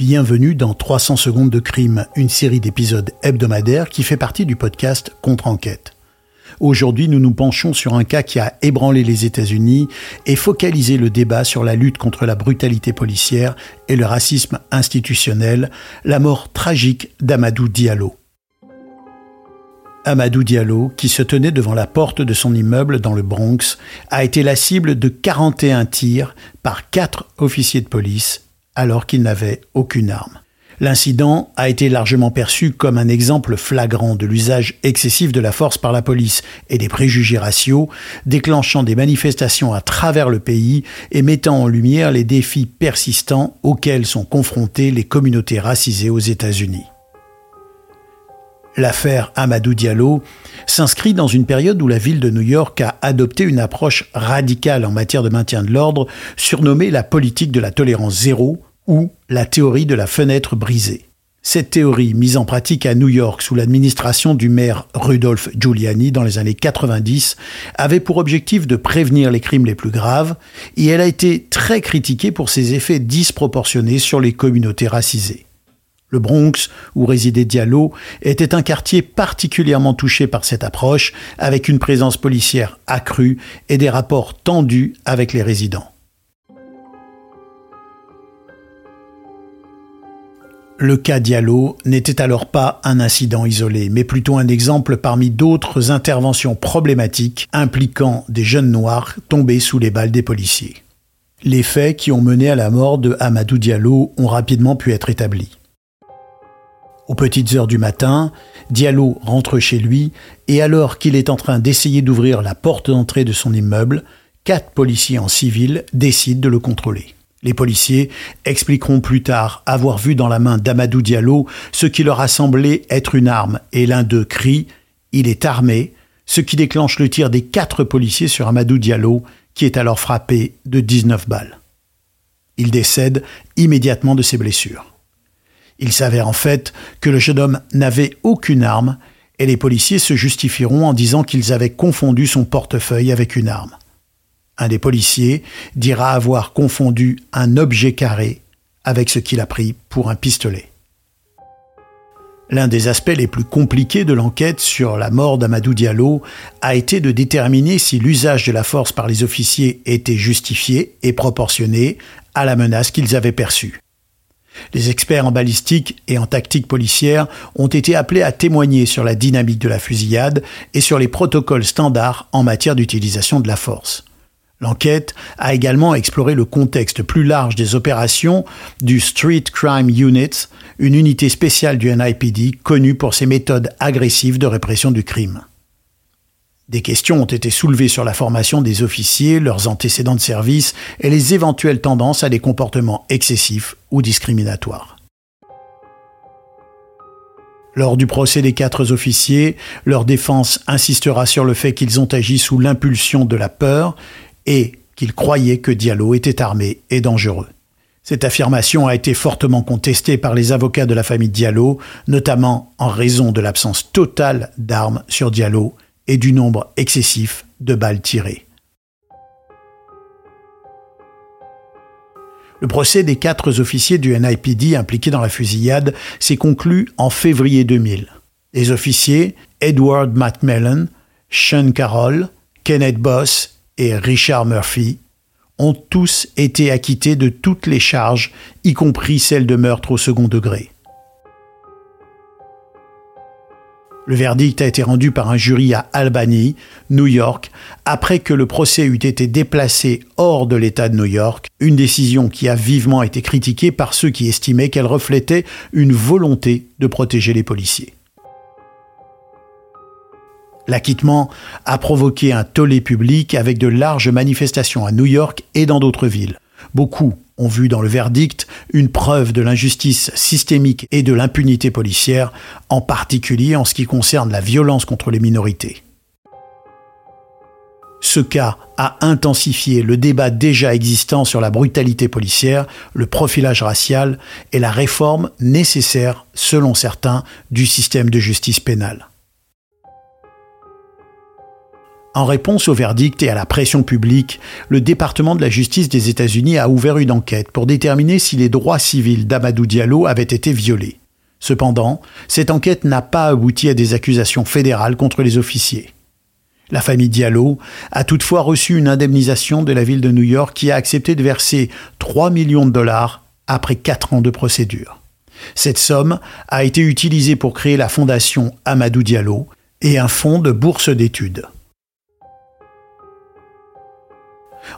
Bienvenue dans 300 secondes de crime, une série d'épisodes hebdomadaires qui fait partie du podcast Contre-enquête. Aujourd'hui, nous nous penchons sur un cas qui a ébranlé les États-Unis et focalisé le débat sur la lutte contre la brutalité policière et le racisme institutionnel, la mort tragique d'Amadou Diallo. Amadou Diallo, qui se tenait devant la porte de son immeuble dans le Bronx, a été la cible de 41 tirs par quatre officiers de police alors qu'il n'avait aucune arme. L'incident a été largement perçu comme un exemple flagrant de l'usage excessif de la force par la police et des préjugés raciaux, déclenchant des manifestations à travers le pays et mettant en lumière les défis persistants auxquels sont confrontées les communautés racisées aux États-Unis. L'affaire Amadou Diallo s'inscrit dans une période où la ville de New York a adopté une approche radicale en matière de maintien de l'ordre, surnommée la politique de la tolérance zéro ou la théorie de la fenêtre brisée. Cette théorie, mise en pratique à New York sous l'administration du maire Rudolph Giuliani dans les années 90, avait pour objectif de prévenir les crimes les plus graves, et elle a été très critiquée pour ses effets disproportionnés sur les communautés racisées. Le Bronx, où résidait Diallo, était un quartier particulièrement touché par cette approche, avec une présence policière accrue et des rapports tendus avec les résidents. Le cas Diallo n'était alors pas un incident isolé, mais plutôt un exemple parmi d'autres interventions problématiques impliquant des jeunes noirs tombés sous les balles des policiers. Les faits qui ont mené à la mort de Amadou Diallo ont rapidement pu être établis. Aux petites heures du matin, Diallo rentre chez lui et alors qu'il est en train d'essayer d'ouvrir la porte d'entrée de son immeuble, quatre policiers en civil décident de le contrôler. Les policiers expliqueront plus tard avoir vu dans la main d'Amadou Diallo ce qui leur a semblé être une arme, et l'un d'eux crie ⁇ Il est armé !⁇ ce qui déclenche le tir des quatre policiers sur Amadou Diallo, qui est alors frappé de 19 balles. Il décède immédiatement de ses blessures. Il s'avère en fait que le jeune homme n'avait aucune arme, et les policiers se justifieront en disant qu'ils avaient confondu son portefeuille avec une arme. Un des policiers dira avoir confondu un objet carré avec ce qu'il a pris pour un pistolet. L'un des aspects les plus compliqués de l'enquête sur la mort d'Amadou Diallo a été de déterminer si l'usage de la force par les officiers était justifié et proportionné à la menace qu'ils avaient perçue. Les experts en balistique et en tactique policière ont été appelés à témoigner sur la dynamique de la fusillade et sur les protocoles standards en matière d'utilisation de la force. L'enquête a également exploré le contexte plus large des opérations du Street Crime Unit, une unité spéciale du NIPD connue pour ses méthodes agressives de répression du crime. Des questions ont été soulevées sur la formation des officiers, leurs antécédents de service et les éventuelles tendances à des comportements excessifs ou discriminatoires. Lors du procès des quatre officiers, leur défense insistera sur le fait qu'ils ont agi sous l'impulsion de la peur et qu'il croyait que Diallo était armé et dangereux. Cette affirmation a été fortement contestée par les avocats de la famille Diallo, notamment en raison de l'absence totale d'armes sur Diallo et du nombre excessif de balles tirées. Le procès des quatre officiers du NIPD impliqués dans la fusillade s'est conclu en février 2000. Les officiers Edward McMillan, Sean Carroll, Kenneth Boss Richard Murphy ont tous été acquittés de toutes les charges, y compris celles de meurtre au second degré. Le verdict a été rendu par un jury à Albany, New York, après que le procès eut été déplacé hors de l'État de New York, une décision qui a vivement été critiquée par ceux qui estimaient qu'elle reflétait une volonté de protéger les policiers. L'acquittement a provoqué un tollé public avec de larges manifestations à New York et dans d'autres villes. Beaucoup ont vu dans le verdict une preuve de l'injustice systémique et de l'impunité policière, en particulier en ce qui concerne la violence contre les minorités. Ce cas a intensifié le débat déjà existant sur la brutalité policière, le profilage racial et la réforme nécessaire, selon certains, du système de justice pénale. En réponse au verdict et à la pression publique, le département de la justice des États-Unis a ouvert une enquête pour déterminer si les droits civils d'Amadou Diallo avaient été violés. Cependant, cette enquête n'a pas abouti à des accusations fédérales contre les officiers. La famille Diallo a toutefois reçu une indemnisation de la ville de New York qui a accepté de verser 3 millions de dollars après 4 ans de procédure. Cette somme a été utilisée pour créer la fondation Amadou Diallo et un fonds de bourse d'études.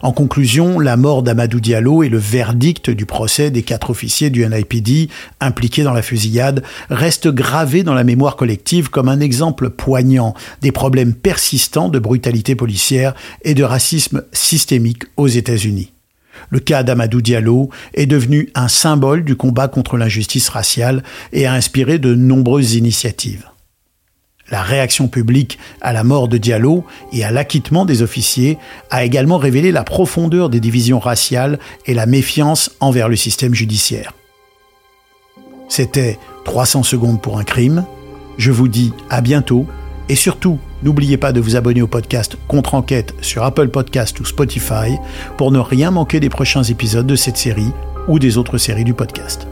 En conclusion, la mort d'Amadou Diallo et le verdict du procès des quatre officiers du NIPD impliqués dans la fusillade restent gravés dans la mémoire collective comme un exemple poignant des problèmes persistants de brutalité policière et de racisme systémique aux États-Unis. Le cas d'Amadou Diallo est devenu un symbole du combat contre l'injustice raciale et a inspiré de nombreuses initiatives. La réaction publique à la mort de Diallo et à l'acquittement des officiers a également révélé la profondeur des divisions raciales et la méfiance envers le système judiciaire. C'était 300 secondes pour un crime. Je vous dis à bientôt et surtout, n'oubliez pas de vous abonner au podcast Contre-enquête sur Apple Podcast ou Spotify pour ne rien manquer des prochains épisodes de cette série ou des autres séries du podcast.